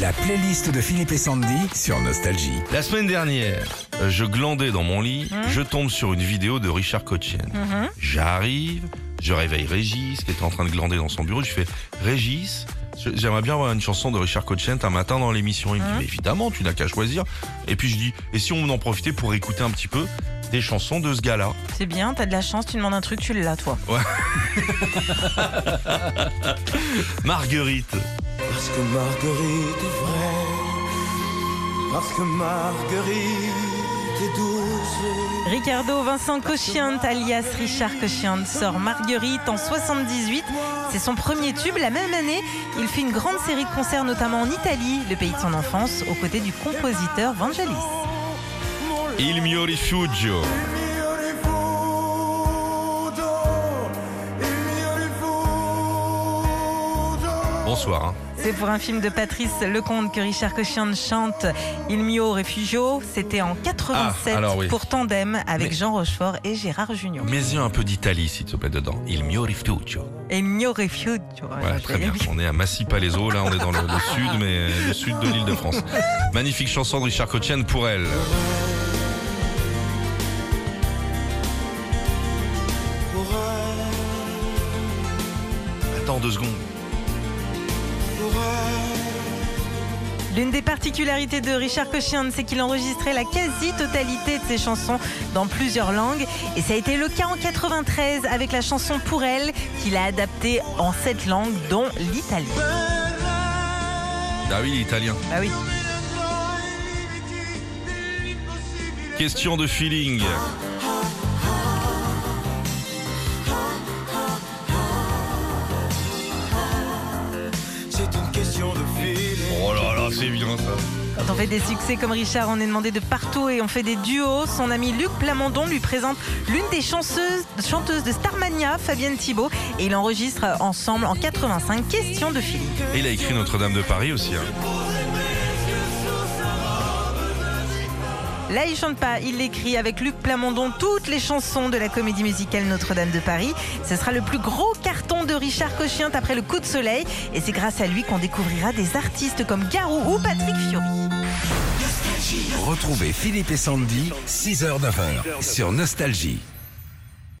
La playlist de Philippe et Sandy sur Nostalgie. La semaine dernière, euh, je glandais dans mon lit, Mmh. je tombe sur une vidéo de Richard Cochian. J'arrive, je réveille Régis qui était en train de glander dans son bureau. Je fais Régis, je- j'aimerais bien avoir une chanson de Richard Cochian un matin dans l'émission. Il me dit mais évidemment, tu n'as qu'à choisir. Et puis je dis et si on en profitait pour écouter un petit peu des chansons de ce gars-là C'est bien, t'as de la chance, tu demandes un truc, tu l'as toi. Marguerite. Parce que Marguerite est vraie, parce que Marguerite est douce. Ricardo Vincent Cochiant, alias Richard Cochiant, sort Marguerite en 78. C'est son premier tube. La même année, il fait une grande série de concerts, notamment en Italie, le pays de son enfance, aux côtés du compositeur Vangelis. Il mio rifugio. Il mio rifugio, Bonsoir. hein. C'est pour un film de Patrice Lecomte que Richard Cochiant chante Il mio refugio. C'était en 87 Ah, oui. pour Tandem avec Mais- Jean Rochefort et Gérard Junior. Mets-y un peu d'Italie s'il te plaît dedans. Il mio rifugio. Il mio refugio. Voilà, très bien. On est à Massy-Palaiso, là on est dans le, le sud, mais le sud de l'île de France. Magnifique chanson de Richard Cochian pour elle. Pour elle, Attends deux secondes. L'une des particularités de Richard Cochian, c'est qu'il enregistrait la quasi-totalité de ses chansons dans plusieurs langues. Et ça a été le cas en 93 avec la chanson Pour elle, qu'il a adaptée en sept langues, dont l'italien. Ah oui, il est italien. Ah oui. Question de feeling. C'est bien ça. Quand on fait des succès comme Richard, on est demandé de partout et on fait des duos. Son ami Luc Plamondon lui présente l'une des chanceuses, chanteuses de Starmania, Fabienne Thibault, et il enregistre ensemble en 85 Question de feeling. Et il a écrit Notre-Dame de Paris aussi. hein. Là, il chante pas, il l'écrit avec Luc Plamondon toutes les chansons de la comédie musicale Notre-Dame de Paris. Ce sera le plus gros carton de Richard Cochiant après le coup de soleil. Et c'est grâce à lui qu'on découvrira des artistes comme Garou ou Patrick Fiori. Retrouvez Philippe et Sandy, 6h-9h sur Nostalgie.